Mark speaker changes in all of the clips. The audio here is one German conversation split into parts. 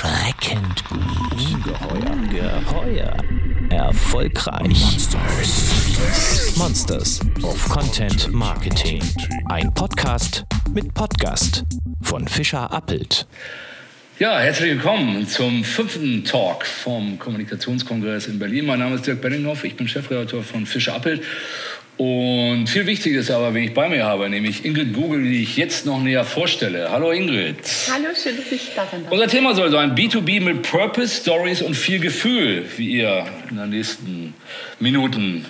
Speaker 1: Erschreckend gut. Ungeheuer. Geheuer. Erfolgreich. Monsters. Monsters of Content Marketing. Ein Podcast mit Podcast von Fischer Appelt.
Speaker 2: Ja, herzlich willkommen zum fünften Talk vom Kommunikationskongress in Berlin. Mein Name ist Dirk Benninghoff, ich bin Chefredakteur von Fischer Appelt und viel wichtiger ist aber, wen ich bei mir habe, nämlich Ingrid Google, die ich jetzt noch näher vorstelle. Hallo Ingrid.
Speaker 3: Hallo, schön, dass ich da darf.
Speaker 2: Unser Thema soll sein B2B mit Purpose, Stories und viel Gefühl, wie ihr in den nächsten Minuten,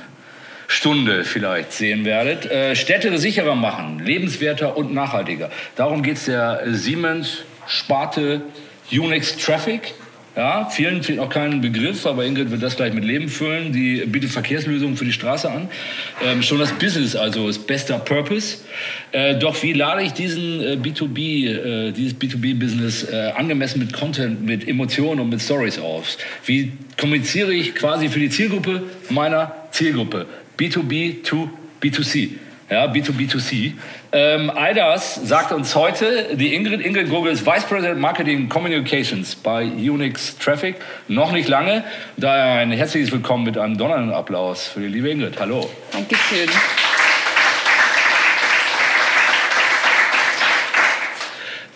Speaker 2: Stunde vielleicht sehen werdet. Äh, Städte sicherer machen, lebenswerter und nachhaltiger. Darum geht es der Siemens Sparte Unix Traffic. Ja, vielen fehlt auch kein Begriff, aber Ingrid wird das gleich mit Leben füllen. Die bietet Verkehrslösungen für die Straße an. Ähm, schon das Business also ist bester Purpose. Äh, doch wie lade ich diesen äh, B2B, äh, dieses B2B-Business äh, angemessen mit Content, mit Emotionen und mit Stories aus? Wie kommuniziere ich quasi für die Zielgruppe meiner Zielgruppe? B2B to B2C ja, B2B2C. Ähm, all das sagt uns heute die Ingrid. Ingrid Gogel ist Vice President Marketing Communications bei Unix Traffic. Noch nicht lange. Daher ein herzliches Willkommen mit einem donnernden Applaus für die liebe Ingrid. Hallo.
Speaker 3: Dankeschön.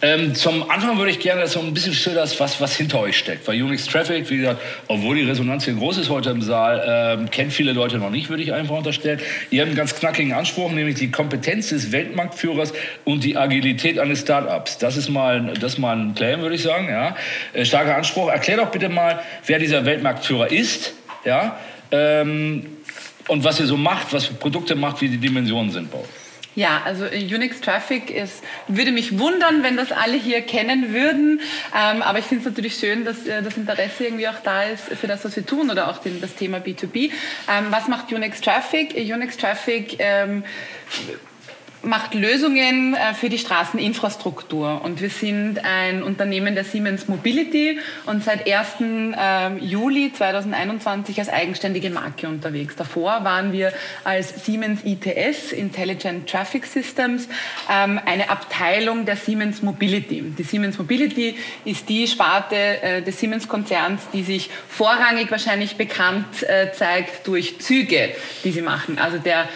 Speaker 2: Ähm, zum Anfang würde ich gerne, dass du ein bisschen schildern, was, was hinter euch steckt. Weil Unix Traffic, wie gesagt, obwohl die Resonanz hier groß ist heute im Saal, ähm, kennt viele Leute noch nicht, würde ich einfach unterstellen. Ihr habt einen ganz knackigen Anspruch, nämlich die Kompetenz des Weltmarktführers und die Agilität eines Startups. Das ist mal, das ist mal ein Claim, würde ich sagen. Ja. Äh, starker Anspruch. Erklär doch bitte mal, wer dieser Weltmarktführer ist. Ja. Ähm, und was ihr so macht, was für Produkte macht, wie die Dimensionen sind bei euch.
Speaker 3: Ja, also Unix Traffic ist, würde mich wundern, wenn das alle hier kennen würden. Ähm, aber ich finde es natürlich schön, dass äh, das Interesse irgendwie auch da ist für das, was wir tun oder auch den, das Thema B2B. Ähm, was macht Unix Traffic? Unix Traffic ähm, macht Lösungen äh, für die Straßeninfrastruktur. Und wir sind ein Unternehmen der Siemens Mobility und seit 1. Ähm, Juli 2021 als eigenständige Marke unterwegs. Davor waren wir als Siemens ITS, Intelligent Traffic Systems, ähm, eine Abteilung der Siemens Mobility. Die Siemens Mobility ist die Sparte äh, des Siemens-Konzerns, die sich vorrangig wahrscheinlich bekannt äh, zeigt durch Züge, die sie machen. Also der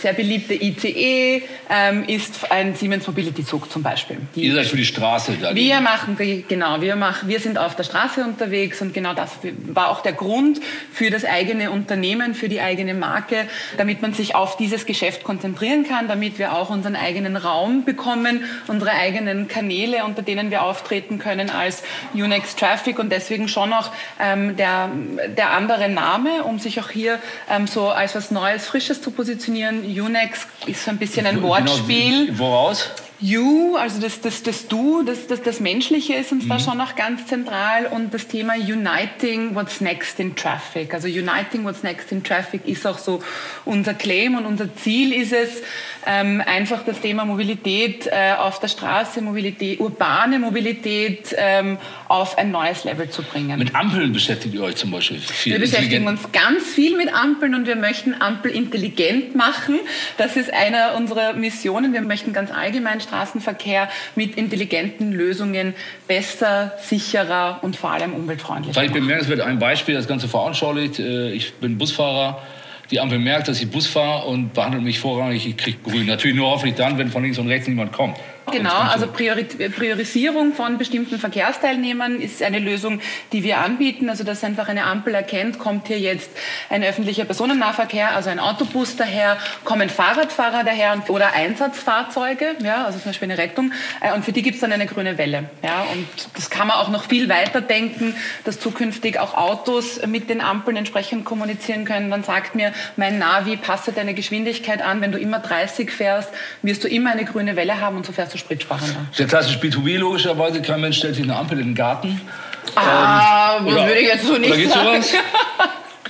Speaker 3: sehr beliebte ICE, ähm, ist ein Siemens Mobility Zug zum Beispiel.
Speaker 2: Die, Ihr seid für die Straße
Speaker 3: da. Wir machen, genau, wir, machen, wir sind auf der Straße unterwegs und genau das war auch der Grund für das eigene Unternehmen, für die eigene Marke, damit man sich auf dieses Geschäft konzentrieren kann, damit wir auch unseren eigenen Raum bekommen, unsere eigenen Kanäle, unter denen wir auftreten können als Unix Traffic und deswegen schon auch ähm, der, der andere Name, um sich auch hier ähm, so als was Neues, Frisches zu positionieren. Unix ist so ein bisschen ein ein Wortspiel.
Speaker 2: Genau, woraus?
Speaker 3: You, also das, das, das Du, das, das, das Menschliche ist uns mhm. da schon noch ganz zentral und das Thema Uniting What's Next in Traffic. Also Uniting What's Next in Traffic ist auch so unser Claim und unser Ziel ist es, ähm, einfach das Thema Mobilität äh, auf der Straße, Mobilität, urbane Mobilität ähm, auf ein neues Level zu bringen.
Speaker 2: Mit Ampeln beschäftigt ihr euch zum Beispiel
Speaker 3: viel. Wir beschäftigen uns ganz viel mit Ampeln und wir möchten Ampel intelligent machen. Das ist einer unserer Missionen. Wir möchten ganz allgemein Straßenverkehr mit intelligenten Lösungen besser, sicherer und vor allem umweltfreundlicher.
Speaker 2: Ich bemerkenswert ein Beispiel, das Ganze veranschaulicht. Äh, ich bin Busfahrer die Ampel merkt, dass ich Bus fahre und behandelt mich vorrangig, ich kriege grün. Natürlich nur hoffentlich dann, wenn von links und rechts niemand kommt.
Speaker 3: Genau, also Priorisierung von bestimmten Verkehrsteilnehmern ist eine Lösung, die wir anbieten. Also dass einfach eine Ampel erkennt, kommt hier jetzt ein öffentlicher Personennahverkehr, also ein Autobus daher, kommen Fahrradfahrer daher oder Einsatzfahrzeuge, ja, also zum Beispiel eine Rettung. Äh, und für die gibt es dann eine grüne Welle. Ja, und das kann man auch noch viel weiter denken, dass zukünftig auch Autos mit den Ampeln entsprechend kommunizieren können. Dann sagt mir mein Navi, passe deine Geschwindigkeit an. Wenn du immer 30 fährst, wirst du immer eine grüne Welle haben und so fährst du spritsparender.
Speaker 2: Sehr klassisch B2B logischerweise. Kein Mensch stellt sich eine Ampel in den Garten.
Speaker 3: Ah, ähm, das oder, würde ich jetzt so nicht oder sagen. Sowas?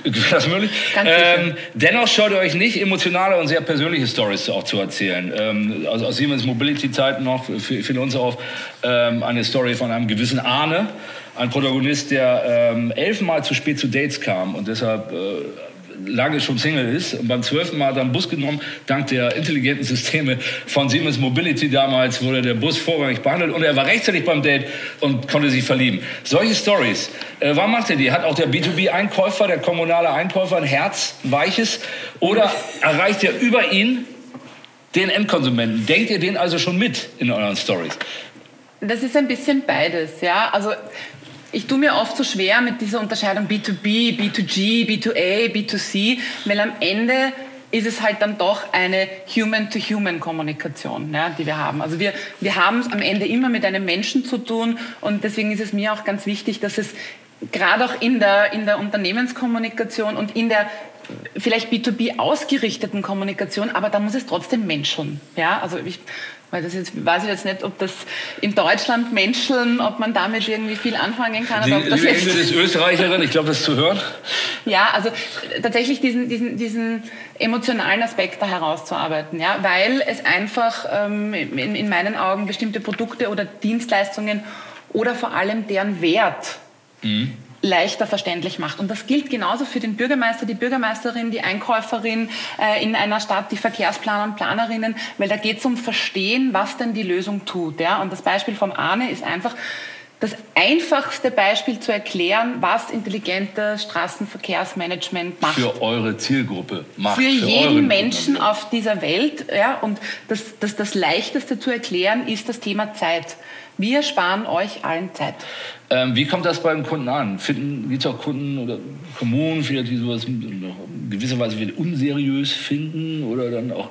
Speaker 2: das möglich? Ähm, dennoch schaut ihr euch nicht emotionale und sehr persönliche Stories auch zu erzählen. Ähm, also aus Siemens Mobility-Zeiten noch für, für uns auch ähm, eine Story von einem gewissen Arne, ein Protagonist, der ähm, elfmal zu spät zu Dates kam und deshalb äh, lange schon Single ist. Und beim zwölften Mal hat er einen Bus genommen, dank der intelligenten Systeme von Siemens Mobility damals wurde der Bus vorrangig behandelt und er war rechtzeitig beim Date und konnte sich verlieben. Solche Stories. Äh, wann macht er die? Hat auch der B2B-Einkäufer, der kommunale Einkäufer ein Herz, ein weiches? Oder erreicht er über ihn den Endkonsumenten? Denkt ihr den also schon mit in euren Stories?
Speaker 3: Das ist ein bisschen beides, ja. Also ich tue mir oft so schwer mit dieser Unterscheidung B2B, B2G, B2A, B2C, weil am Ende ist es halt dann doch eine Human-to-Human-Kommunikation, ja, die wir haben. Also wir, wir haben es am Ende immer mit einem Menschen zu tun und deswegen ist es mir auch ganz wichtig, dass es gerade auch in der, in der Unternehmenskommunikation und in der vielleicht B2B ausgerichteten Kommunikation, aber da muss es trotzdem menscheln. Ja, also ich weil das jetzt, weiß ich jetzt nicht, ob das in Deutschland Menscheln, ob man damit irgendwie viel anfangen kann.
Speaker 2: Die,
Speaker 3: oder ob das
Speaker 2: liebe Ingrid ist Österreicherin, ich glaube, das zu hören.
Speaker 3: Ja, also tatsächlich diesen, diesen, diesen emotionalen Aspekt da herauszuarbeiten, ja, weil es einfach ähm, in, in meinen Augen bestimmte Produkte oder Dienstleistungen oder vor allem deren Wert mhm leichter verständlich macht. Und das gilt genauso für den Bürgermeister, die Bürgermeisterin, die Einkäuferin äh, in einer Stadt, die Verkehrsplaner und Planerinnen, weil da geht es um Verstehen, was denn die Lösung tut. Ja? Und das Beispiel vom Arne ist einfach, das einfachste Beispiel zu erklären, was intelligentes Straßenverkehrsmanagement macht.
Speaker 2: Für eure Zielgruppe macht.
Speaker 3: Für, für jeden Menschen auf dieser Welt. Ja, und das, das, das leichteste zu erklären ist das Thema Zeit. Wir sparen euch allen Zeit.
Speaker 2: Ähm, wie kommt das beim Kunden an? Gibt es auch Kunden oder Kommunen, vielleicht, die sowas in gewisser Weise unseriös finden oder dann auch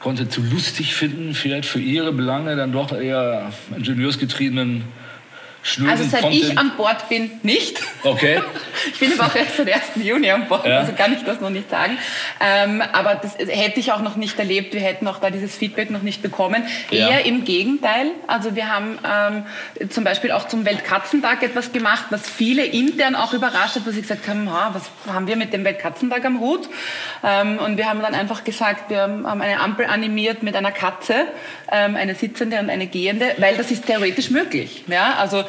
Speaker 2: Content zu lustig finden, vielleicht für ihre Belange dann doch eher ingenieursgetriebenen
Speaker 3: Schnöden Also seit Content. ich an Bord bin, nicht.
Speaker 2: Okay.
Speaker 3: ich bin aber auch erst seit 1. Juni an Bord, ja. also kann ich das noch nicht sagen. Ähm, aber das hätte ich auch noch nicht erlebt. Wir hätten auch da dieses Feedback noch nicht bekommen. Ja. Eher im Gegenteil. Also wir haben ähm, zum Beispiel auch zum Weltkatzentag etwas gemacht, was viele intern auch überrascht hat, wo sie gesagt haben, was haben wir mit dem Weltkatzentag am Hut? Ähm, und wir haben dann einfach gesagt, wir haben eine Ampel animiert mit einer Katze, ähm, eine sitzende und eine gehende, weil das ist theoretisch möglich. Ja? Also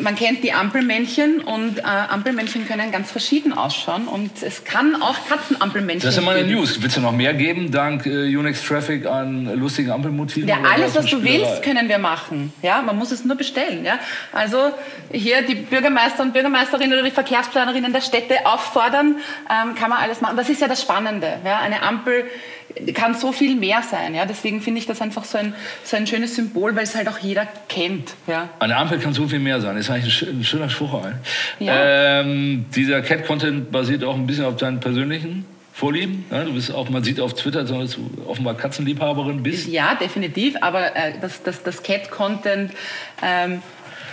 Speaker 3: man kennt die Ampelmännchen und äh, Ampelmännchen können ganz verschieden ausschauen und es kann auch Katzenampelmännchen
Speaker 2: Das ist ja meine News. Willst du noch mehr geben, dank äh, Unix Traffic an lustigen Ampelmotiven?
Speaker 3: Ja, alles, was du willst, können wir machen. Ja, man muss es nur bestellen. Ja? Also hier die Bürgermeister und Bürgermeisterinnen oder die Verkehrsplanerinnen der Städte auffordern, ähm, kann man alles machen. Das ist ja das Spannende. Ja? Eine Ampel kann so viel mehr sein. Ja? Deswegen finde ich das einfach so ein, so ein schönes Symbol, weil es halt auch jeder kennt. Ja?
Speaker 2: Eine Ampel kann so viel mehr sein. Das ist eigentlich ein, schöner Spruch. Ja. Ähm, dieser Cat-Content basiert auch ein bisschen auf deinen persönlichen Vorlieben. Ja, du bist auch, man sieht auf Twitter, dass du offenbar Katzenliebhaberin bist.
Speaker 3: Ja, definitiv. Aber äh, das, das, das Cat-Content ähm,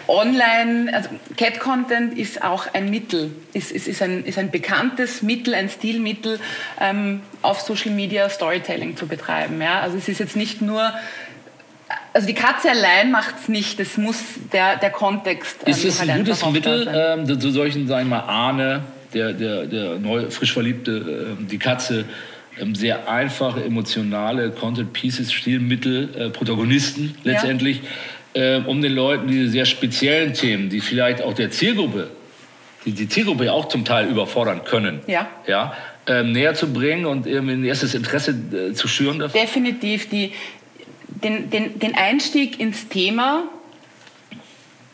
Speaker 3: online, also Cat-Content ist auch ein Mittel, ist, ist, ist, ein, ist ein bekanntes Mittel, ein Stilmittel, ähm, auf Social Media Storytelling zu betreiben. Ja? Also es ist jetzt nicht nur also die Katze allein macht es nicht, es muss der, der Kontext.
Speaker 2: Ähm, ist es halt ein gutes Mittel ähm, zu solchen, sagen wir mal, Ahne, der, der, der neu, frisch Verliebte, äh, die Katze, ähm, sehr einfache, emotionale Content Pieces, Stilmittel, äh, Protagonisten letztendlich. Ja äh, um den Leuten diese sehr speziellen Themen, die vielleicht auch der Zielgruppe, die die Zielgruppe ja auch zum Teil überfordern können,
Speaker 3: ja.
Speaker 2: Ja, äh, näher zu bringen und irgendwie ein erstes Interesse äh, zu schüren
Speaker 3: dafür? Definitiv. Die, den, den, den Einstieg ins Thema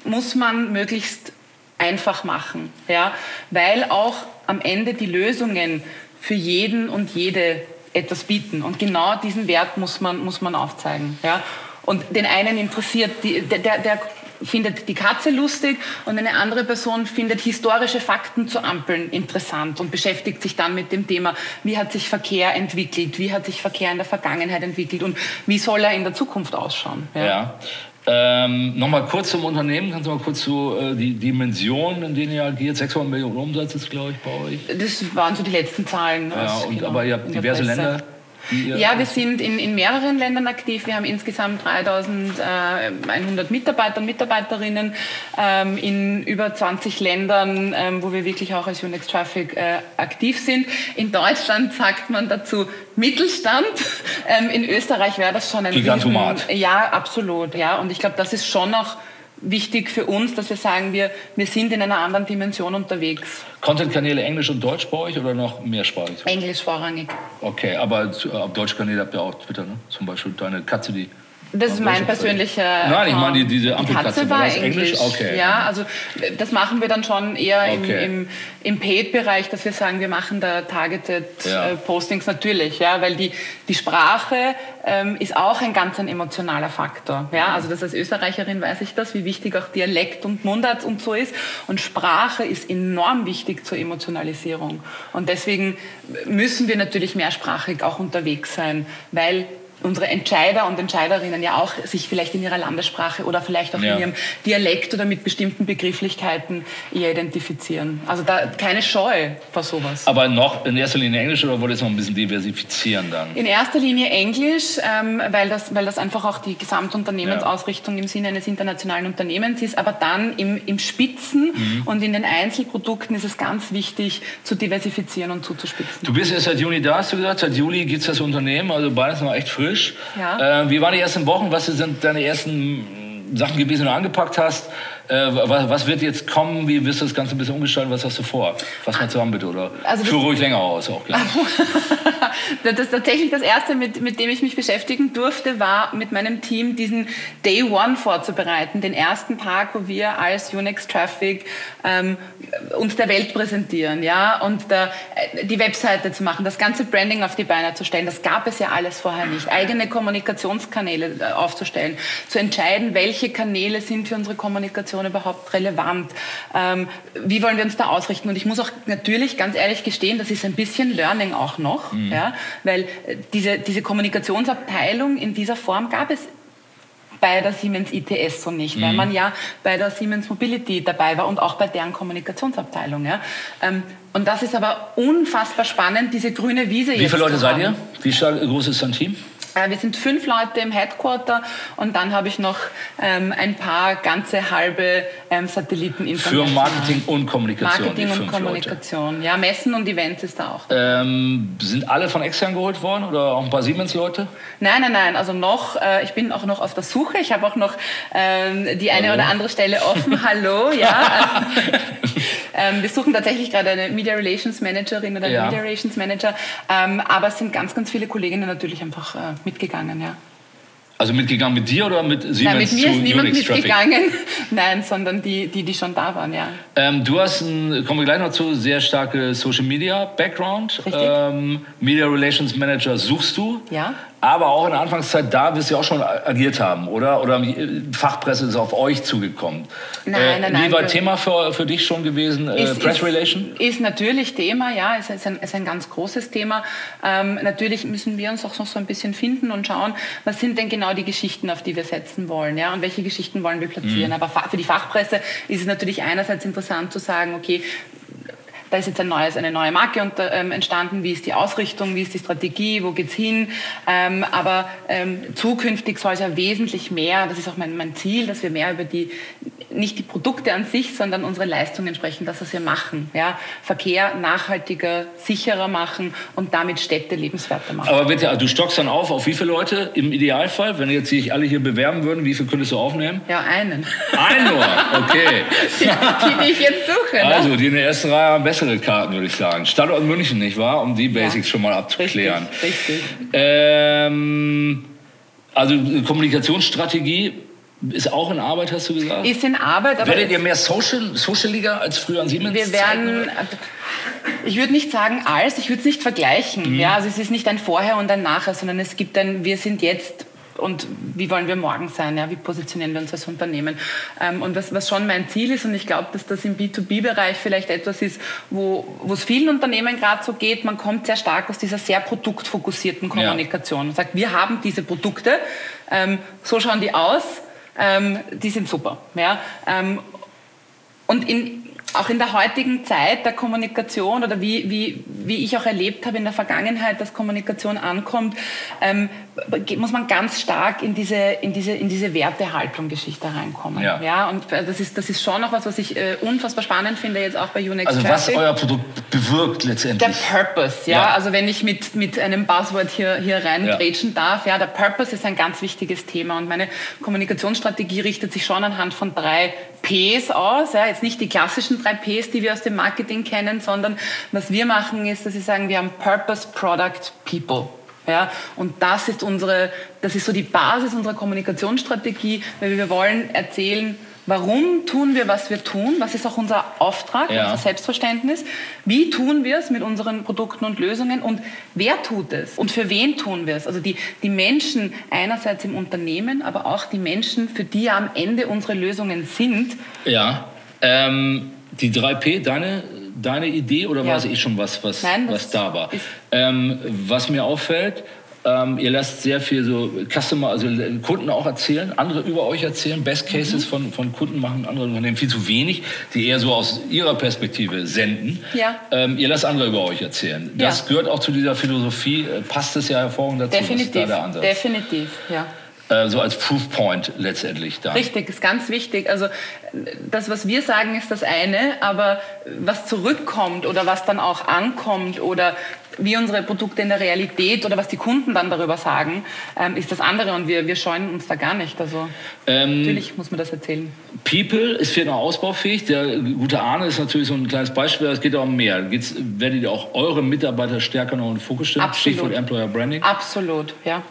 Speaker 3: muss man möglichst einfach machen, ja? weil auch am Ende die Lösungen für jeden und jede etwas bieten. Und genau diesen Wert muss man, muss man aufzeigen. Ja? Und den einen interessiert, die, der, der findet die Katze lustig und eine andere Person findet historische Fakten zu Ampeln interessant und beschäftigt sich dann mit dem Thema, wie hat sich Verkehr entwickelt, wie hat sich Verkehr in der Vergangenheit entwickelt und wie soll er in der Zukunft ausschauen.
Speaker 2: Ja. ja. Ähm, Nochmal kurz zum Unternehmen, kannst du mal kurz so äh, die Dimensionen, in denen ihr agiert? 600 Millionen Umsatz ist, glaube ich, bei euch.
Speaker 3: Das waren so die letzten Zahlen.
Speaker 2: Ja, und, genau, aber ihr habt diverse Länder.
Speaker 3: Ja, wir sind in, in mehreren Ländern aktiv. Wir haben insgesamt 3100 Mitarbeiter und Mitarbeiterinnen ähm, in über 20 Ländern, ähm, wo wir wirklich auch als Unix Traffic äh, aktiv sind. In Deutschland sagt man dazu Mittelstand. Ähm, in Österreich wäre das schon ein
Speaker 2: Gigantomat.
Speaker 3: Riesen, ja, absolut. Ja, und ich glaube, das ist schon noch wichtig für uns, dass wir sagen, wir, wir sind in einer anderen Dimension unterwegs.
Speaker 2: Content-Kanäle Englisch und Deutsch bei euch oder noch mehrsprachig?
Speaker 3: Englisch vorrangig.
Speaker 2: Okay, aber zu, ab deutsche Kanäle habt ihr auch Twitter, ne? Zum Beispiel deine Katze, die
Speaker 3: das ist mein persönlicher.
Speaker 2: Nein, ich meine die, diese Ampelkatze.
Speaker 3: Die Katze war Englisch. Englisch. Okay. Ja, also das machen wir dann schon eher okay. im, im, im Paid-Bereich, dass wir sagen, wir machen da Targeted ja. äh, Postings natürlich, ja, weil die, die Sprache ähm, ist auch ein ganz ein emotionaler Faktor. Ja, also das als Österreicherin weiß ich das, wie wichtig auch Dialekt und Mundart und so ist. Und Sprache ist enorm wichtig zur Emotionalisierung. Und deswegen müssen wir natürlich mehrsprachig auch unterwegs sein, weil unsere Entscheider und Entscheiderinnen ja auch sich vielleicht in ihrer Landessprache oder vielleicht auch ja. in ihrem Dialekt oder mit bestimmten Begrifflichkeiten eher identifizieren. Also da keine Scheu vor sowas.
Speaker 2: Aber noch in erster Linie Englisch oder wollt ihr es noch ein bisschen diversifizieren dann?
Speaker 3: In erster Linie Englisch, ähm, weil, das, weil das einfach auch die Gesamtunternehmensausrichtung ja. im Sinne eines internationalen Unternehmens ist. Aber dann im, im Spitzen mhm. und in den Einzelprodukten ist es ganz wichtig zu diversifizieren und zuzuspitzen.
Speaker 2: Du bist jetzt seit Juni da, hast du gesagt. Seit Juli gibt es das Unternehmen, also beides noch echt frisch frisch. Ja. Äh, wie waren die ersten Wochen? Was sind deine ersten Sachen gewesen, die du angepackt hast? Äh, was, was, wird jetzt kommen? Wie wirst du das Ganze ein bisschen umgestalten? Was hast du vor? Fass mal zusammen bitte, oder? Also Führe ruhig länger aus, auch gerne.
Speaker 3: das ist tatsächlich das Erste, mit, mit dem ich mich beschäftigen durfte, war mit meinem Team diesen Day One vorzubereiten. Den ersten Tag, wo wir als Unix Traffic ähm, uns der Welt präsentieren, ja, und da, äh, die Webseite zu machen, das ganze Branding auf die Beine zu stellen. Das gab es ja alles vorher nicht. Eigene Kommunikationskanäle äh, aufzustellen, zu entscheiden, welche Kanäle sind für unsere Kommunikation Kommunikation überhaupt relevant? Ähm, wie wollen wir uns da ausrichten? Und ich muss auch natürlich ganz ehrlich gestehen, das ist ein bisschen Learning auch noch, mhm. ja, weil äh, diese, diese Kommunikationsabteilung in dieser Form gab es bei der Siemens ITS so nicht, mhm. weil man ja bei der Siemens Mobility dabei war und auch bei deren Kommunikationsabteilung. Ja. Ähm, und das ist aber unfassbar spannend, diese grüne Wiese
Speaker 2: Wie viele Leute seid ihr? Wie groß ist dein Team?
Speaker 3: Äh, wir sind fünf Leute im Headquarter und dann habe ich noch ähm, ein paar ganze halbe ähm, Satelliten
Speaker 2: Für Marketing und Kommunikation.
Speaker 3: Marketing und Kommunikation. Leute. Ja, Messen und Events ist da auch.
Speaker 2: Ähm, sind alle von extern geholt worden oder auch ein paar Siemens-Leute?
Speaker 3: Nein, nein, nein. Also noch, äh, ich bin auch noch auf der Suche. Ich habe auch noch ähm, die eine Hallo. oder andere Stelle offen. Hallo, ja. Ähm, wir suchen tatsächlich gerade eine Media Relations Managerin oder ja. Media Relations Manager. Ähm, aber es sind ganz, ganz viele Kolleginnen natürlich einfach äh, mitgegangen, ja.
Speaker 2: Also mitgegangen mit dir oder mit Siemens
Speaker 3: Nein, mit mir ist niemand Unix mitgegangen. Nein, sondern die, die, die schon da waren, ja.
Speaker 2: Ähm, du hast, ein, kommen wir gleich noch zu, sehr starke Social Media Background.
Speaker 3: Richtig. Ähm,
Speaker 2: Media Relations Manager suchst du.
Speaker 3: Ja
Speaker 2: aber auch in der Anfangszeit da wirst du ja auch schon agiert haben, oder? Oder Fachpresse ist auf euch zugekommen.
Speaker 3: Nein, äh, nein, nein.
Speaker 2: Wie war Thema für, für dich schon gewesen, äh, ist, Press Relation?
Speaker 3: Ist, natürlich Thema, ja, ist, ist, ein, ist ein ganz großes Thema. Ähm, natürlich müssen wir uns auch noch so ein bisschen finden und schauen, was sind denn genau die Geschichten, auf die wir setzen wollen, ja, und welche Geschichten wollen wir platzieren. Mhm. Aber für die Fachpresse ist es natürlich einerseits interessant zu sagen, okay, da ist jetzt ein neues, eine neue Marke unter, ähm, entstanden, wie ist die Ausrichtung, wie ist die Strategie, wo geht's hin. Ähm, aber ähm, zukünftig soll es ja wesentlich mehr, das ist auch mein, mein Ziel, dass wir mehr über die, nicht die Produkte an sich, sondern unsere Leistungen sprechen, das, was wir machen. Ja? Verkehr nachhaltiger, sicherer machen und damit Städte lebenswerter machen.
Speaker 2: Aber bitte, du stockst dann auf, auf wie viele Leute im Idealfall, wenn jetzt sich alle hier bewerben würden, wie viele könntest du aufnehmen?
Speaker 3: Ja, einen.
Speaker 2: Einen nur, okay.
Speaker 3: die, die, die ich jetzt suche.
Speaker 2: Ne? Also, die in der ersten Reihe besten bessere Karten, würde ich sagen. Standort München, nicht wahr? Um die Basics ja. schon mal abzuklären.
Speaker 3: Richtig. richtig.
Speaker 2: Ähm, also Kommunikationsstrategie ist auch in Arbeit, hast du gesagt?
Speaker 3: Ist in Arbeit.
Speaker 2: Aber Werdet ihr mehr Social, Socialiger als früher an Siemens?
Speaker 3: Wir werden, ich würde nicht sagen als, ich würde es nicht vergleichen. Mhm. Ja, also es ist nicht ein Vorher und ein Nachher, sondern es gibt ein, wir sind jetzt und wie wollen wir morgen sein, ja? wie positionieren wir uns als Unternehmen. Ähm, und was, was schon mein Ziel ist, und ich glaube, dass das im B2B-Bereich vielleicht etwas ist, wo es vielen Unternehmen gerade so geht, man kommt sehr stark aus dieser sehr produktfokussierten Kommunikation. Ja. Man sagt, wir haben diese Produkte, ähm, so schauen die aus, ähm, die sind super. Ja? Ähm, und in, auch in der heutigen Zeit der Kommunikation oder wie, wie, wie ich auch erlebt habe in der Vergangenheit, dass Kommunikation ankommt, ähm, muss man ganz stark in diese, in diese, in diese Wertehaltung-Geschichte reinkommen. Ja. ja. Und äh, das ist, das ist schon noch was, was ich äh, unfassbar spannend finde, jetzt auch bei Unix
Speaker 2: Also Traffic. was euer Produkt bewirkt letztendlich.
Speaker 3: Der Purpose, ja. ja. Also wenn ich mit, mit einem Buzzword hier, hier reingrätschen ja. darf, ja, der Purpose ist ein ganz wichtiges Thema. Und meine Kommunikationsstrategie richtet sich schon anhand von drei Ps aus. Ja. Jetzt nicht die klassischen drei Ps, die wir aus dem Marketing kennen, sondern was wir machen ist, dass wir sagen, wir haben Purpose, Product, People. Ja, und das ist unsere, das ist so die Basis unserer Kommunikationsstrategie, weil wir wollen erzählen, warum tun wir, was wir tun, was ist auch unser Auftrag, ja. unser Selbstverständnis, wie tun wir es mit unseren Produkten und Lösungen und wer tut es und für wen tun wir es. Also die, die Menschen einerseits im Unternehmen, aber auch die Menschen, für die ja am Ende unsere Lösungen sind.
Speaker 2: Ja, ähm, die 3P, deine deine Idee oder ja. war es eh schon was, was, Nein, was da war? Ähm, was mir auffällt, ähm, ihr lasst sehr viel so Customer, also Kunden auch erzählen, andere über euch erzählen, Best Cases mhm. von, von Kunden machen andere Unternehmen viel zu wenig, die eher so aus ihrer Perspektive senden. Ja. Ähm, ihr lasst andere über euch erzählen. Das ja. gehört auch zu dieser Philosophie, äh, passt es ja hervorragend dazu.
Speaker 3: Definitiv, da der Ansatz. definitiv, ja
Speaker 2: äh, so als Proof Point letztendlich da.
Speaker 3: Richtig, ist ganz wichtig. Also das, was wir sagen, ist das eine, aber was zurückkommt oder was dann auch ankommt oder wie unsere Produkte in der Realität oder was die Kunden dann darüber sagen, ähm, ist das andere und wir, wir scheuen uns da gar nicht. Also ähm, natürlich muss man das erzählen.
Speaker 2: People ist für noch ausbaufähig. Der gute Arne ist natürlich so ein kleines Beispiel, es geht auch um mehr. Geht's, werdet ihr auch eure Mitarbeiter stärker noch in den Fokus stellen?
Speaker 3: Absolut.
Speaker 2: Stichwort Employer Branding?
Speaker 3: Absolut, ja.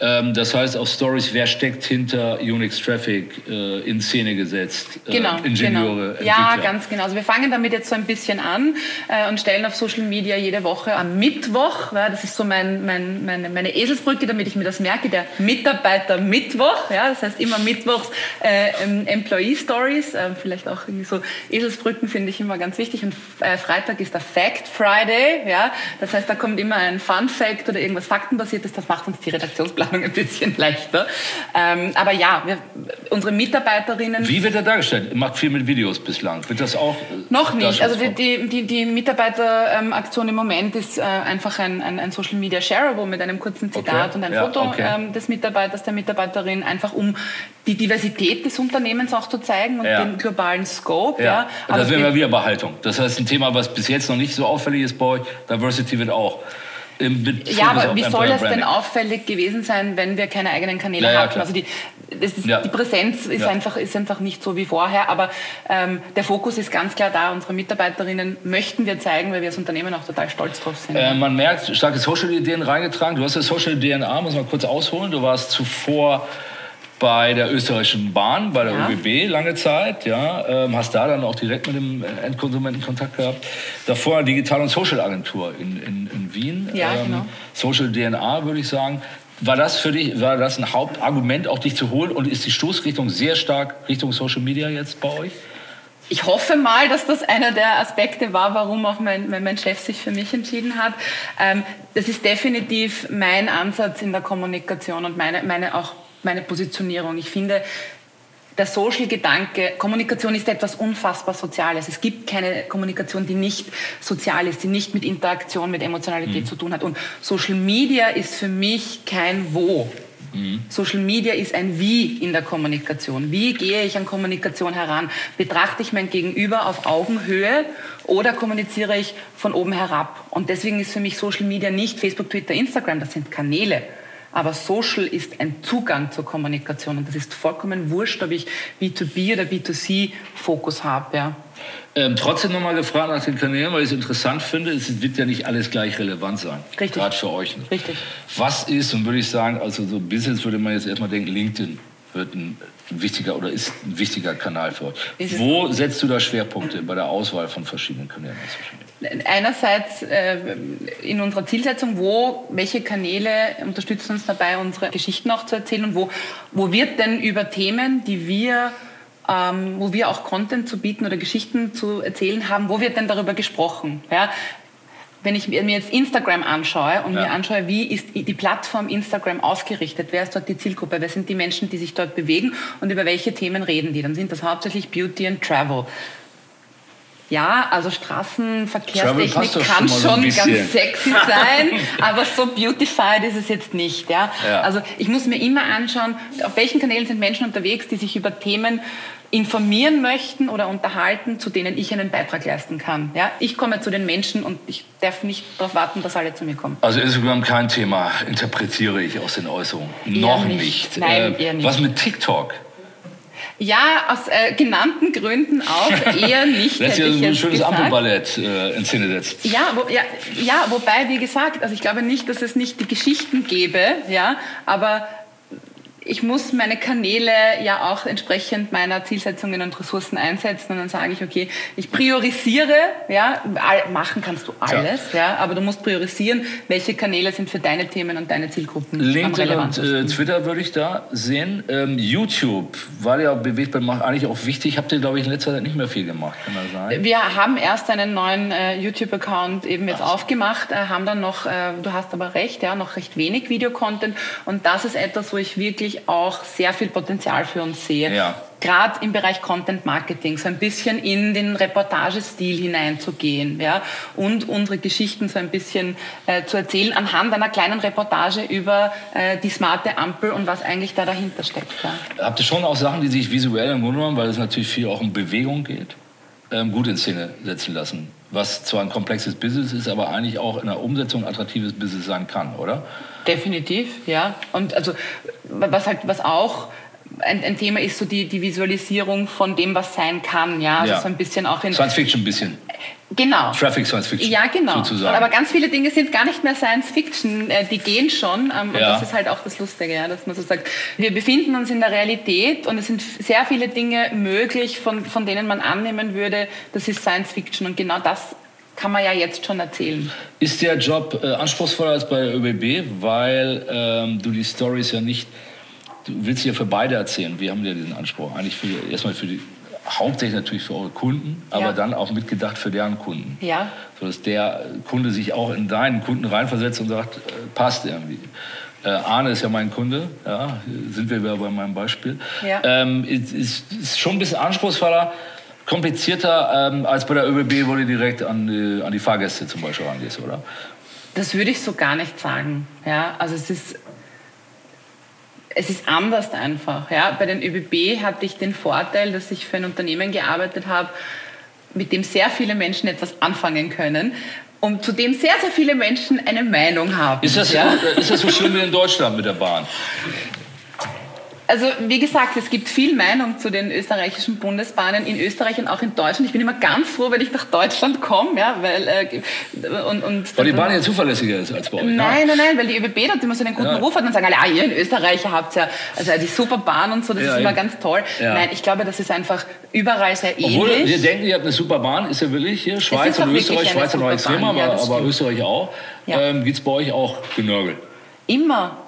Speaker 2: Ähm, das heißt auch Stories, wer steckt hinter Unix Traffic äh, in Szene gesetzt?
Speaker 3: Äh, genau, Ingenieure, genau. Ja, ganz genau. Also wir fangen damit jetzt so ein bisschen an äh, und stellen auf Social Media jede Woche am Mittwoch, ja, das ist so mein, mein, meine, meine Eselsbrücke, damit ich mir das merke, der Mitarbeiter Mittwoch, ja, das heißt immer Mittwochs äh, Employee Stories, äh, vielleicht auch irgendwie so Eselsbrücken finde ich immer ganz wichtig und äh, Freitag ist der Fact Friday, ja, das heißt da kommt immer ein Fun Fact oder irgendwas Faktenbasiertes, das macht uns die Redaktionsplanung Planung ein bisschen leichter. Ähm, aber ja, wir, unsere Mitarbeiterinnen.
Speaker 2: Wie wird er dargestellt? Ihr macht viel mit Videos bislang. Wird das auch? Äh,
Speaker 3: Noch nicht. Also die, die, die Mitarbeiteraktion im Moment ist äh, einfach ein, ein, ein, Social Media Shareable mit einem kurzen Zitat okay. und ein ja, Foto okay. ähm, des Mitarbeiters, der Mitarbeiterin, einfach um die Diversität des Unternehmens auch zu zeigen und ja. den globalen Scope. Ja. ja.
Speaker 2: Aber das wäre wieder Behaltung. Das heißt, ein Thema, was bis jetzt noch nicht so auffällig ist bei euch, Diversity wird auch
Speaker 3: ja, aber wie soll das denn auffällig gewesen sein, wenn wir keine eigenen Kanäle ja, hatten? also die, ist, ja. die Präsenz ist, ja. einfach, ist einfach nicht so wie vorher, aber ähm, der Fokus ist ganz klar da. Unsere Mitarbeiterinnen möchten wir zeigen, weil wir als Unternehmen auch total stolz drauf sind.
Speaker 2: Äh, man merkt, starke Social-Ideen reingetragen. Du hast das Social DNA, muss man kurz ausholen. Du warst zuvor bei der österreichischen Bahn, bei der ja. ÖBB lange Zeit, ja, ähm, hast da dann auch direkt mit dem Endkonsumenten Kontakt gehabt. Davor eine Digital- und Social-Agentur in, in, in, Wien,
Speaker 3: ja, ähm, genau.
Speaker 2: Social DNA würde ich sagen. War das für dich, war das ein Hauptargument, auch dich zu holen und ist die Stoßrichtung sehr stark Richtung Social Media jetzt bei euch?
Speaker 3: ich hoffe mal, dass das einer der Aspekte war, warum auch mein, mein Chef sich für mich entschieden hat. Ähm, das ist definitiv mein Ansatz in der Kommunikation und meine, meine auch meine Positionierung. Ich finde, der Social-Gedanke, Kommunikation ist etwas unfassbar Soziales. Es gibt keine Kommunikation, die nicht sozial ist, die nicht mit Interaktion, mit Emotionalität mhm. zu tun hat. Und Social Media ist für mich kein Wo. Mhm. Social Media ist ein Wie in der Kommunikation. Wie gehe ich an Kommunikation heran? Betrachte ich mein Gegenüber auf Augenhöhe oder kommuniziere ich von oben herab? Und deswegen ist für mich Social Media nicht Facebook, Twitter, Instagram, das sind Kanäle. Aber Social ist ein Zugang zur Kommunikation und das ist vollkommen wurscht, ob ich B2B oder B2C Fokus habe. Ja.
Speaker 2: Ähm, trotzdem nochmal gefragt nach den Kanälen, weil ich es interessant finde, es wird ja nicht alles gleich relevant sein.
Speaker 3: Richtig.
Speaker 2: Gerade für euch.
Speaker 3: Richtig.
Speaker 2: Was ist, und würde ich sagen, also so Business würde man jetzt erstmal denken, LinkedIn wird ein wichtiger oder ist ein wichtiger Kanal für euch. Wo setzt du da Schwerpunkte bei der Auswahl von verschiedenen Kanälen?
Speaker 3: Einerseits äh, in unserer Zielsetzung, wo, welche Kanäle unterstützen uns dabei, unsere Geschichten auch zu erzählen und wo, wo wird denn über Themen, die wir ähm, wo wir auch Content zu bieten oder Geschichten zu erzählen haben, wo wird denn darüber gesprochen? Ja? wenn ich mir jetzt Instagram anschaue und ja. mir anschaue, wie ist die Plattform Instagram ausgerichtet, wer ist dort die Zielgruppe, wer sind die Menschen, die sich dort bewegen und über welche Themen reden die, dann sind das hauptsächlich Beauty and Travel. Ja, also Straßenverkehrstechnik kann schon, schon ganz sexy sein, aber so beautified ist es jetzt nicht. Ja? ja? Also ich muss mir immer anschauen, auf welchen Kanälen sind Menschen unterwegs, die sich über Themen informieren möchten oder unterhalten, zu denen ich einen Beitrag leisten kann. Ja? Ich komme zu den Menschen und ich darf nicht darauf warten, dass alle zu mir kommen.
Speaker 2: Also Instagram kein Thema, interpretiere ich aus den Äußerungen.
Speaker 3: Eher
Speaker 2: Noch
Speaker 3: nicht.
Speaker 2: nicht.
Speaker 3: Nein, äh, eher nicht.
Speaker 2: Was mit TikTok?
Speaker 3: Ja, aus äh, genannten Gründen auch eher nicht.
Speaker 2: Lässt sich also ein schönes. Ampelballett äh, in Szene setzt.
Speaker 3: Ja, wo, ja, ja, wobei, wie gesagt, also ich glaube nicht, dass es nicht die Geschichten gäbe, ja, aber ich muss meine Kanäle ja auch entsprechend meiner Zielsetzungen und Ressourcen einsetzen und dann sage ich, okay, ich priorisiere, ja, machen kannst du alles, ja. ja aber du musst priorisieren, welche Kanäle sind für deine Themen und deine Zielgruppen
Speaker 2: LinkedIn und äh, Twitter würde ich da sehen. Ähm, YouTube war ja bewegt eigentlich auch wichtig. Habt ihr, glaube ich, in letzter Zeit nicht mehr viel gemacht, kann
Speaker 3: das sein? Wir haben erst einen neuen äh, YouTube-Account eben jetzt Ach. aufgemacht, äh, haben dann noch, äh, du hast aber recht, ja, noch recht wenig Videocontent und das ist etwas, wo ich wirklich ich auch sehr viel Potenzial für uns sehe. Ja. Gerade im Bereich Content Marketing, so ein bisschen in den Reportagestil hineinzugehen ja, und unsere Geschichten so ein bisschen äh, zu erzählen anhand einer kleinen Reportage über äh, die smarte Ampel und was eigentlich da dahinter steckt. Ja.
Speaker 2: Habt ihr schon auch Sachen, die sich visuell im Grunde genommen, weil es natürlich viel auch um Bewegung geht, ähm, gut in Szene setzen lassen? Was zwar ein komplexes Business ist, aber eigentlich auch in der Umsetzung ein attraktives Business sein kann, oder?
Speaker 3: Definitiv, ja. Und also was halt, was auch ein, ein, Thema ist so die, die Visualisierung von dem, was sein kann, ja. Also
Speaker 2: ja.
Speaker 3: so ein bisschen auch in.
Speaker 2: Science Fiction ein bisschen.
Speaker 3: Genau.
Speaker 2: Traffic Science Fiction.
Speaker 3: Ja, genau.
Speaker 2: Sozusagen.
Speaker 3: Aber ganz viele Dinge sind gar nicht mehr Science Fiction, äh, die gehen schon. Ähm, und ja. das ist halt auch das Lustige, dass man so sagt, wir befinden uns in der Realität und es sind sehr viele Dinge möglich, von, von denen man annehmen würde, das ist Science Fiction. Und genau das kann man ja jetzt schon erzählen.
Speaker 2: Ist der Job äh, anspruchsvoller als bei der ÖBB, weil ähm, du die Stories ja nicht, du willst ja für beide erzählen. Wir haben ja diesen Anspruch. Eigentlich für, erstmal für die, hauptsächlich natürlich für eure Kunden, aber ja. dann auch mitgedacht für deren Kunden.
Speaker 3: Ja.
Speaker 2: Sodass der Kunde sich auch in deinen Kunden reinversetzt und sagt, äh, passt irgendwie. Äh, Arne ist ja mein Kunde, ja, sind wir wieder bei meinem Beispiel.
Speaker 3: Ja.
Speaker 2: Ähm, ist, ist, ist schon ein bisschen anspruchsvoller komplizierter ähm, als bei der ÖBB, wo du direkt an die, an die Fahrgäste zum Beispiel rangehst, oder?
Speaker 3: Das würde ich so gar nicht sagen. Ja, also es ist, es ist anders einfach. Ja. Bei den ÖBB hatte ich den Vorteil, dass ich für ein Unternehmen gearbeitet habe, mit dem sehr viele Menschen etwas anfangen können und zu dem sehr, sehr viele Menschen eine Meinung haben.
Speaker 2: Ist das, ja? ist das so schlimm wie in Deutschland mit der Bahn?
Speaker 3: Also wie gesagt, es gibt viel Meinung zu den österreichischen Bundesbahnen in Österreich und auch in Deutschland. Ich bin immer ganz froh, wenn ich nach Deutschland komme, ja, weil äh,
Speaker 2: und, und weil die Bahn ja zuverlässiger ist als bei euch.
Speaker 3: Ne? Nein, nein, nein, weil die ÖBB dort immer so einen guten ja. Ruf hat und sagen alle, ah, ihr in Österreich habt ja also die super Bahn und so, das ja, ist immer eben. ganz toll. Ja. Nein, ich glaube, das ist einfach überall sehr ähnlich. Obwohl
Speaker 2: wir denken, ihr habt eine super Bahn, ist ja wirklich hier Schweiz und Österreich, Schweiz noch extremer, aber, aber Österreich auch. Ähm, Gibt es bei euch auch Genörgel?
Speaker 3: Immer.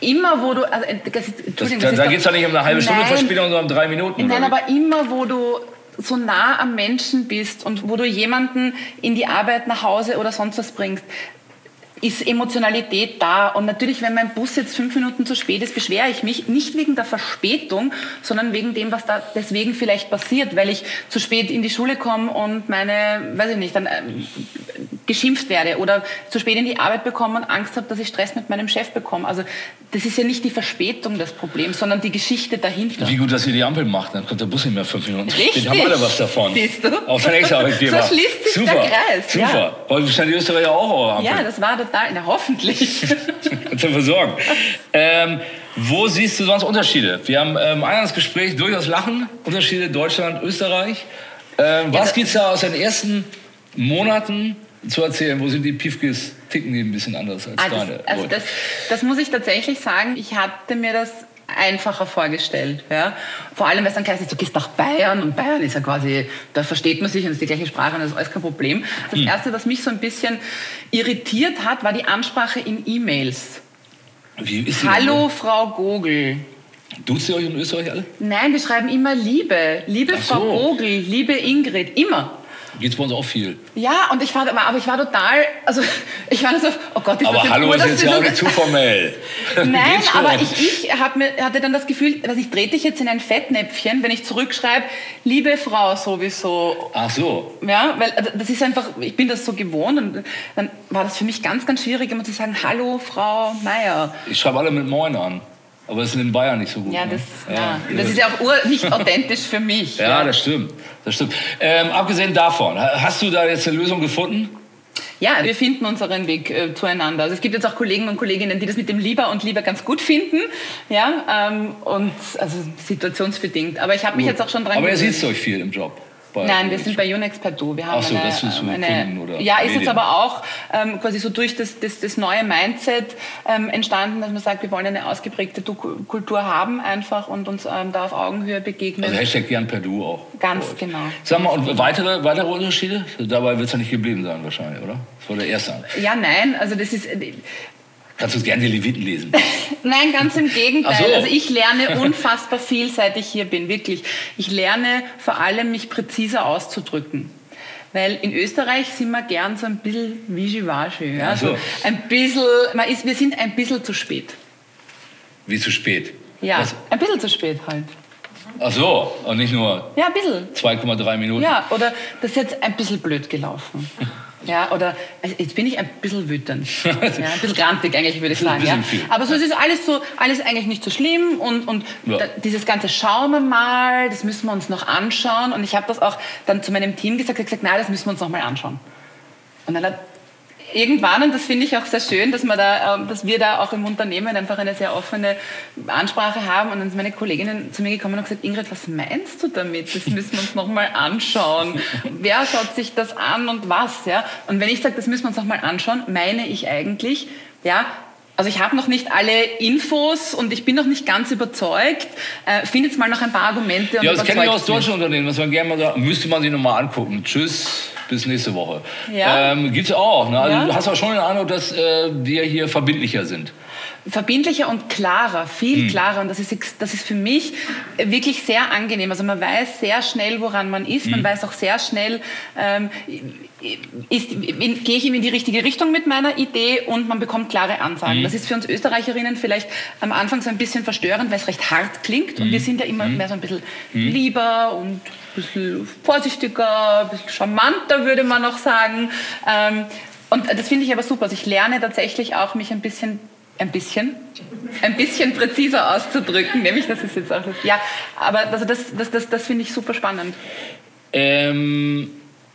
Speaker 3: Immer, wo du. Also,
Speaker 2: das, Entschuldigung, das, das da geht es ja nicht um eine halbe Stunde nein, Verspielung, sondern um drei Minuten.
Speaker 3: Nein, aber immer, wo du so nah am Menschen bist und wo du jemanden in die Arbeit, nach Hause oder sonst was bringst, ist Emotionalität da. Und natürlich, wenn mein Bus jetzt fünf Minuten zu spät ist, beschwere ich mich nicht wegen der Verspätung, sondern wegen dem, was da deswegen vielleicht passiert, weil ich zu spät in die Schule komme und meine, weiß ich nicht, dann äh, geschimpft werde oder zu spät in die Arbeit bekomme und Angst habe, dass ich Stress mit meinem Chef bekomme. Also das ist ja nicht die Verspätung des Problems, sondern die Geschichte dahinter.
Speaker 2: Wie gut, dass ihr die Ampel macht, dann kommt der Bus nicht mehr fünf Minuten
Speaker 3: Richtig.
Speaker 2: spät. haben alle was davon.
Speaker 3: Siehst du?
Speaker 2: Auf sein Ex-Arbeitgeber.
Speaker 3: So schließt sich
Speaker 2: Super.
Speaker 3: der Kreis.
Speaker 2: Super. Ja. Weil wahrscheinlich die Österreicher auch Ampel.
Speaker 3: Ja, das war total, na hoffentlich.
Speaker 2: Zu versorgen. Ähm, wo siehst du sonst Unterschiede? Wir haben ähm, Eingangsgespräch durchaus Lachen, Unterschiede Deutschland, Österreich. Ähm, was ja, es da aus den ersten Monaten zu erzählen? Wo sind die Piefkes? Ticken die ein bisschen anders als
Speaker 3: also,
Speaker 2: deine?
Speaker 3: Also das, das muss ich tatsächlich sagen. Ich hatte mir das einfacher vorgestellt. Ja? Vor allem, weil es dann heißt, du gehst nach Bayern und Bayern ist ja quasi, da versteht man sich und ist die gleiche Sprache und das ist alles kein Problem. Das hm. Erste, was mich so ein bisschen irritiert hat, war die Ansprache in E-Mails.
Speaker 2: Ist
Speaker 3: Hallo? Frau Gogel.
Speaker 2: Duzt ihr euch in Österreich alle?
Speaker 3: Nein, wir schreiben immer Liebe. Liebe so. Frau Gogel, liebe Ingrid, immer.
Speaker 2: Geht's bei uns auch viel.
Speaker 3: Ja, und ich war, aber ich war total, also ich war so, oh Gott, ist
Speaker 2: aber
Speaker 3: das jetzt
Speaker 2: hallo
Speaker 3: nur,
Speaker 2: ist jetzt ja auch nicht zu formell.
Speaker 3: Nein,
Speaker 2: Geht
Speaker 3: aber ich, ich hab mir, hatte dann das Gefühl, dass ich trete dich jetzt in ein Fettnäpfchen, wenn ich zurückschreibe, liebe Frau sowieso.
Speaker 2: Ach so.
Speaker 3: Ja, weil also, das ist einfach, ich bin das so gewohnt und dann war das für mich ganz, ganz schwierig, immer zu sagen, hallo Frau Meier.
Speaker 2: Ich schreibe alle mit Moin an. Aber das ist in Bayern nicht so gut.
Speaker 3: Ja,
Speaker 2: ne?
Speaker 3: das, ja. das ist ja auch ur nicht authentisch für mich.
Speaker 2: Ja, das stimmt. Das stimmt. Ähm, abgesehen davon, ha- hast du da jetzt eine Lösung gefunden?
Speaker 3: Ja, wir finden unseren Weg äh, zueinander. Also es gibt jetzt auch Kollegen und Kolleginnen, die das mit dem Lieber und Lieber ganz gut finden. Ja, ähm, und also situationsbedingt. Aber ich habe mich jetzt auch schon dran
Speaker 2: Aber ihr seht euch viel im Job. Bei-
Speaker 3: Nein, wir sind bei Unex per Du. Wir haben
Speaker 2: Ach so,
Speaker 3: eine,
Speaker 2: das ist so
Speaker 3: eine,
Speaker 2: Kunden oder
Speaker 3: Ja, ist jetzt
Speaker 2: Medien.
Speaker 3: aber auch ähm, quasi so durch das, das, das neue Mindset ähm, entstanden, dass man sagt, wir wollen eine ausgeprägte Du-Kultur haben einfach und uns ähm, da auf Augenhöhe begegnen.
Speaker 2: Also Hashtag gern per Du auch.
Speaker 3: Ganz genau.
Speaker 2: Sag mal, und weitere, weitere Unterschiede? Dabei wird es ja nicht geblieben sein wahrscheinlich, oder? Das war der erste.
Speaker 3: ja, nein, also das ist...
Speaker 2: Kannst du gerne die Leviten lesen?
Speaker 3: Nein, ganz im Gegenteil.
Speaker 2: So.
Speaker 3: Also ich lerne unfassbar viel, seit ich hier bin, wirklich. Ich lerne vor allem, mich präziser auszudrücken. Weil in Österreich sind wir gern so ein bisschen wischiwaschi. Ja?
Speaker 2: Ach so.
Speaker 3: So ein bisschen, man ist, wir sind ein bisschen zu spät.
Speaker 2: Wie zu spät.
Speaker 3: Ja,
Speaker 2: Was?
Speaker 3: ein bisschen zu spät halt.
Speaker 2: Ach so, und nicht nur
Speaker 3: Ja, ein bisschen.
Speaker 2: 2,3 Minuten.
Speaker 3: Ja, oder das ist jetzt ein bisschen blöd gelaufen. Ja, oder also jetzt bin ich ein bisschen wütend. Ja, ein bisschen grantig eigentlich, würde ich sagen. Ja. Aber so es ist alles so, alles eigentlich nicht so schlimm und, und
Speaker 2: Ja.
Speaker 3: da, dieses ganze schauen wir mal, das müssen wir uns noch anschauen. Und ich habe das auch dann zu meinem Team gesagt, ich gesagt, nein, das müssen wir uns noch mal anschauen. Und dann hat irgendwann, und das finde ich auch sehr schön, dass, man da, ähm, dass wir da auch im Unternehmen einfach eine sehr offene Ansprache haben. Und dann sind meine Kolleginnen zu mir gekommen und gesagt, Ingrid, was meinst du damit? Das müssen wir uns nochmal anschauen. Wer schaut sich das an und was? Ja? Und wenn ich sage, das müssen wir uns nochmal anschauen, meine ich eigentlich, ja, also ich habe noch nicht alle Infos und ich bin noch nicht ganz überzeugt. Äh, Findet mal noch ein paar Argumente und
Speaker 2: Ja, das kenne ich aus deutschen Unternehmen, was man gerne mal sagt, müsste man sich nochmal angucken. Tschüss, bis nächste Woche.
Speaker 3: Ja.
Speaker 2: Ähm, gibt's auch. Ne? Also
Speaker 3: Ja.
Speaker 2: Du hast auch schon den Eindruck, dass äh, wir hier verbindlicher sind.
Speaker 3: Verbindlicher und klarer, viel
Speaker 2: Hm.
Speaker 3: klarer. Und das ist, das ist für mich wirklich sehr angenehm. Also man weiß sehr schnell, woran man ist.
Speaker 2: Hm.
Speaker 3: Man weiß auch sehr schnell, ähm, ist, in, gehe ich ihm in die richtige Richtung mit meiner Idee und man bekommt klare
Speaker 2: Hm.
Speaker 3: Ansagen. Das ist für uns Österreicherinnen vielleicht am Anfang so ein bisschen verstörend, weil es recht hart klingt.
Speaker 2: Hm.
Speaker 3: Und wir sind ja immer mehr so ein bisschen lieber und ein bisschen vorsichtiger, ein bisschen charmanter, würde man noch sagen. Ähm, und das finde ich aber super. Also ich lerne tatsächlich auch, mich ein bisschen ein bisschen, ein bisschen präziser auszudrücken, nämlich das ist jetzt auch das. Ja, aber also das, das, das, das finde ich super spannend.
Speaker 2: Ähm,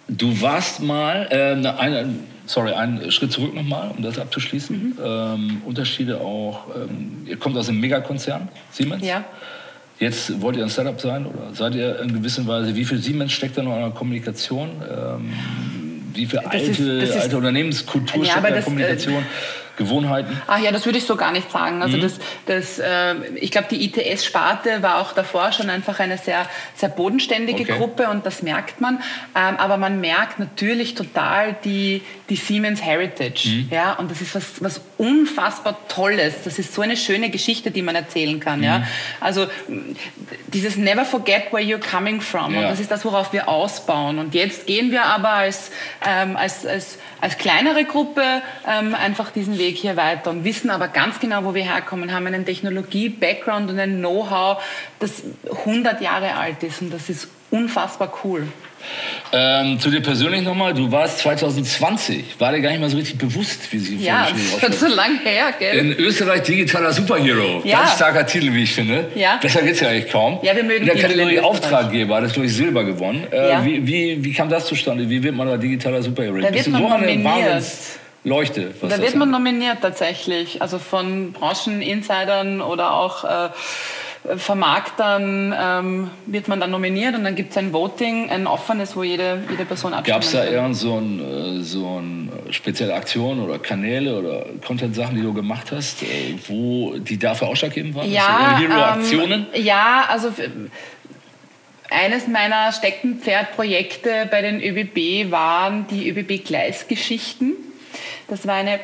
Speaker 2: du warst mal, äh, eine, sorry, einen Schritt zurück nochmal, um das abzuschließen. Ähm, Unterschiede auch, ähm, ihr kommt aus einem Megakonzern, Siemens.
Speaker 3: Ja.
Speaker 2: Jetzt wollt ihr ein Startup sein oder seid ihr in gewisser Weise, wie viel Siemens steckt da noch in der Kommunikation? Ähm, wie viel alte,
Speaker 3: ist- das ist-
Speaker 2: alte Unternehmenskultur
Speaker 3: Ja,
Speaker 2: steckt in der
Speaker 3: das, äh,
Speaker 2: Kommunikation? Gewohnheiten?
Speaker 3: Ach ja, das würde ich so gar nicht sagen. Also das, das, äh, ich glaube, die ITS-Sparte war auch davor schon einfach eine sehr, sehr bodenständige
Speaker 2: Okay.
Speaker 3: Gruppe und das merkt man. Ähm, aber man merkt natürlich total die, die Siemens Heritage. Ja? Und das ist was, was unfassbar Tolles. Das ist so eine schöne Geschichte, die man erzählen kann. Ja? Also dieses Never forget where you're coming from.
Speaker 2: Ja.
Speaker 3: Und das ist das, worauf wir ausbauen. Und jetzt gehen wir aber als, ähm, als, als, als kleinere Gruppe ähm, einfach diesen Weg hier weiter und wissen aber ganz genau, wo wir herkommen, haben einen Technologie-Background und ein Know-how, das 100 Jahre alt ist und das ist unfassbar cool.
Speaker 2: Ähm, zu dir persönlich nochmal, du warst 2020, war dir gar nicht mal so richtig bewusst, wie sie
Speaker 3: Ja, das ist schon so lang her, gell?
Speaker 2: In Österreich digitaler Superhero.
Speaker 3: Ja.
Speaker 2: Ganz starker Titel, wie ich finde.
Speaker 3: Ja.
Speaker 2: Besser geht's ja eigentlich kaum.
Speaker 3: Ja, wir mögen
Speaker 2: In der
Speaker 3: in
Speaker 2: Kategorie. Auftraggeber hat es durch Silber gewonnen. Äh,
Speaker 3: Ja.
Speaker 2: wie, wie, wie kam das zustande? Wie wird man da digitaler Superhero?
Speaker 3: Da
Speaker 2: Bist
Speaker 3: wird
Speaker 2: du so
Speaker 3: man nominiert.
Speaker 2: Was
Speaker 3: Da wird man
Speaker 2: angeht?
Speaker 3: nominiert tatsächlich, also von Brancheninsidern oder auch äh, Vermarktern ähm, wird man dann nominiert und dann gibt es ein Voting, ein offenes, wo jede, jede Person abstimmen
Speaker 2: Gab es da irgend so ein, äh, so ein äh, spezielle Aktion oder Kanäle oder Content-Sachen, die du gemacht hast, äh, wo die dafür ausschlaggebend waren?
Speaker 3: Ja,
Speaker 2: Also Hero-Aktionen?
Speaker 3: Ähm, ja, also eines meiner Steckenpferdprojekte bei den ÖBB waren die ÖBB-Gleisgeschichten. Das war eine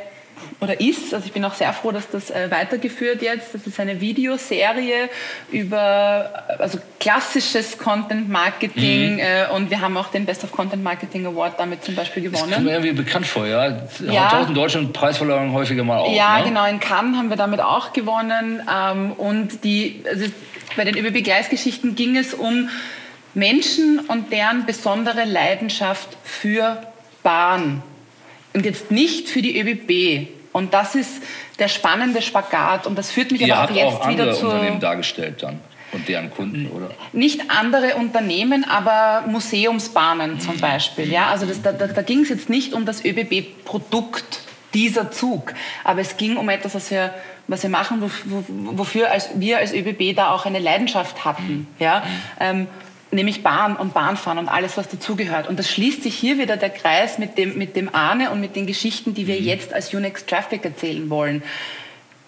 Speaker 3: oder ist. Also ich bin auch sehr froh, dass das äh, weitergeführt jetzt. Das ist eine Videoserie über also klassisches Content Marketing mhm. äh, und wir haben auch den Best of Content Marketing Award damit zum Beispiel gewonnen. Das
Speaker 2: kommt mir irgendwie bekannt vor, ja. ja. Taucht in Deutschland Preisverleihung häufiger mal auf.
Speaker 3: Ja,
Speaker 2: ne?
Speaker 3: genau. In Cannes haben wir damit auch gewonnen ähm, und die also bei den ÖBB-Gleisgeschichten ging es um Menschen und deren besondere Leidenschaft für Bahn und jetzt nicht für die ÖBB. Und das ist der spannende Spagat und das führt mich
Speaker 2: Ihr
Speaker 3: aber auch jetzt
Speaker 2: auch
Speaker 3: wieder zu
Speaker 2: Unternehmen dargestellt dann und deren Kunden oder
Speaker 3: nicht andere Unternehmen, aber Museumsbahnen zum mhm. Beispiel. Ja, also das, da, da, da ging es jetzt nicht um das ÖBB-Produkt dieser Zug, aber es ging um etwas, was wir was wir machen, wofür als, wir als ÖBB da auch eine Leidenschaft hatten. Mhm. Ja? Mhm. Ähm, nämlich Bahn und Bahnfahren und alles, was dazugehört. Und das schließt sich hier wieder der Kreis mit dem, mit dem Ahne und mit den Geschichten, die wir mhm. jetzt als Unix Traffic erzählen wollen.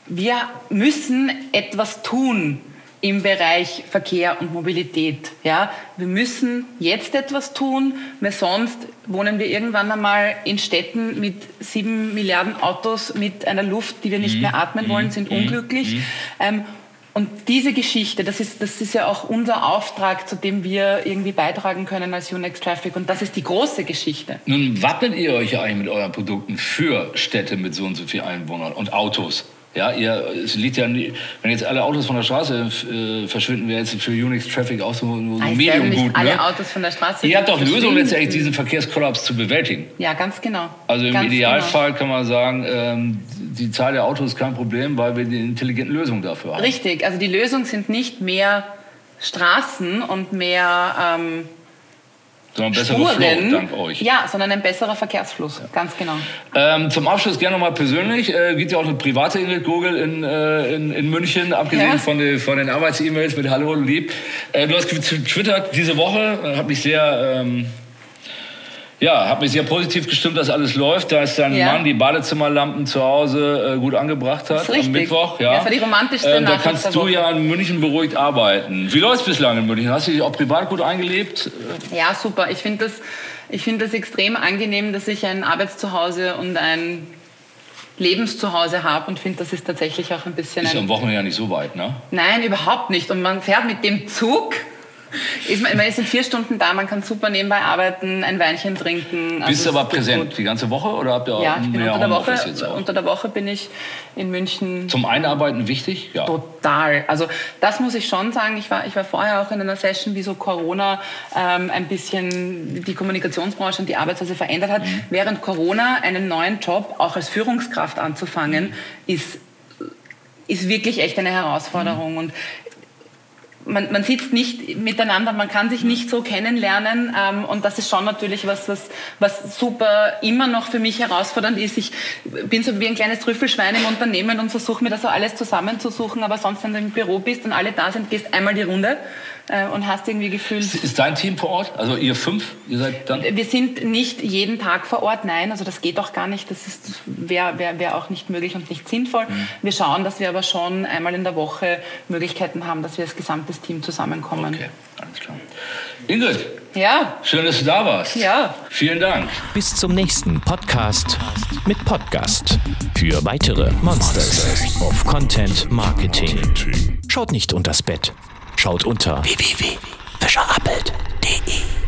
Speaker 3: Wir müssen etwas tun im Bereich Verkehr und Mobilität. Ja? Wir müssen jetzt etwas tun, weil sonst wohnen wir irgendwann einmal in Städten mit sieben Milliarden Autos, mit einer Luft, die wir nicht mhm. mehr atmen wollen, mhm. sind unglücklich. Ähm, und diese Geschichte, das ist, das ist ja auch unser Auftrag, zu dem wir irgendwie beitragen können als Unix Traffic. Und das ist die große Geschichte.
Speaker 2: Nun wappnet ihr euch ja eigentlich mit euren Produkten für Städte mit so und so vielen Einwohnern und Autos. Ja, ihr, es liegt ja, nie, wenn jetzt alle Autos von der Straße äh, verschwinden, wäre jetzt für Unix Traffic auch so, so ein Medium gut.
Speaker 3: Alle
Speaker 2: ne?
Speaker 3: Autos von der Straße.
Speaker 2: Ihr habt doch Lösungen letztendlich, diesen Verkehrskollaps zu bewältigen.
Speaker 3: Ja, ganz genau.
Speaker 2: Also im
Speaker 3: ganz
Speaker 2: Idealfall genau. kann man sagen, ähm, die Zahl der Autos ist kein Problem, weil wir die intelligenten Lösungen dafür haben.
Speaker 3: Richtig, also die Lösung sind nicht mehr Straßen und mehr ähm,
Speaker 2: sondern bessere Spuren, Flow, dank euch.
Speaker 3: Ja, sondern ein besserer Verkehrsfluss, ja. ganz genau.
Speaker 2: Ähm, zum Abschluss gerne nochmal persönlich. Äh, gibt ja auch eine private Ingrid Gurgel in, äh, in, in, München, abgesehen ja. von, den, von den Arbeits-E-Mails mit Hallo und Lieb. Äh, du hast getwittert diese Woche, äh, hat mich sehr... Ähm, ja, hat mich sehr positiv gestimmt, dass alles läuft, dass dein ja. Mann die Badezimmerlampen zu Hause äh, gut angebracht hat am Mittwoch. Ja,
Speaker 3: ja das war die romantischste ähm,
Speaker 2: Da kannst du ja in München beruhigt arbeiten. Wie läuft es bislang in München? Hast du dich auch privat gut eingelebt?
Speaker 3: Ja, super. Ich finde das, find das extrem angenehm, dass ich ein Arbeitszuhause und ein Lebenszuhause habe und finde, das ist tatsächlich auch ein bisschen...
Speaker 2: Ist ja am Wochenende ja nicht so weit, ne?
Speaker 3: Nein, überhaupt nicht. Und man fährt mit dem Zug ist, man ist in vier Stunden da, man kann super nebenbei arbeiten, ein Weinchen trinken.
Speaker 2: Also Bist du aber präsent gut. die ganze Woche oder habt ihr auch
Speaker 3: ja, ich bin unter der Woche? Unter der Woche bin ich in München.
Speaker 2: Zum Einarbeiten wichtig?
Speaker 3: Ja. Total. Also das muss ich schon sagen. Ich war, ich war vorher auch in einer Session, wie so Corona ähm, ein bisschen die Kommunikationsbranche und die Arbeitsweise verändert hat. Mhm. Während Corona einen neuen Job auch als Führungskraft anzufangen, ist ist wirklich echt eine Herausforderung. Mhm. Und man, man sitzt nicht miteinander, man kann sich nicht so kennenlernen ähm, und das ist schon natürlich was, was, was super immer noch für mich herausfordernd ist. Ich bin so wie ein kleines Trüffelschwein im Unternehmen und versuche mir das so alles zusammenzusuchen, aber sonst, wenn du im Büro bist und alle da sind, gehst einmal die Runde und hast irgendwie gefühlt.
Speaker 2: Ist dein Team vor Ort? Also ihr fünf? Ihr seid dann?
Speaker 3: Wir sind nicht jeden Tag vor Ort, nein, also das geht auch gar nicht. Das wäre wär, wär auch nicht möglich und nicht sinnvoll. Mhm. Wir schauen, dass wir aber schon einmal in der Woche Möglichkeiten haben, dass wir als gesamtes Team zusammenkommen.
Speaker 2: Okay, alles klar. Ingrid.
Speaker 3: Ja.
Speaker 2: Schön, dass du da warst.
Speaker 3: Ja.
Speaker 2: Vielen Dank.
Speaker 1: Bis zum nächsten Podcast mit Podcast. Für weitere Monsters of Content Marketing. Schaut nicht unters Bett. Schaut unter www.fischerappelt.de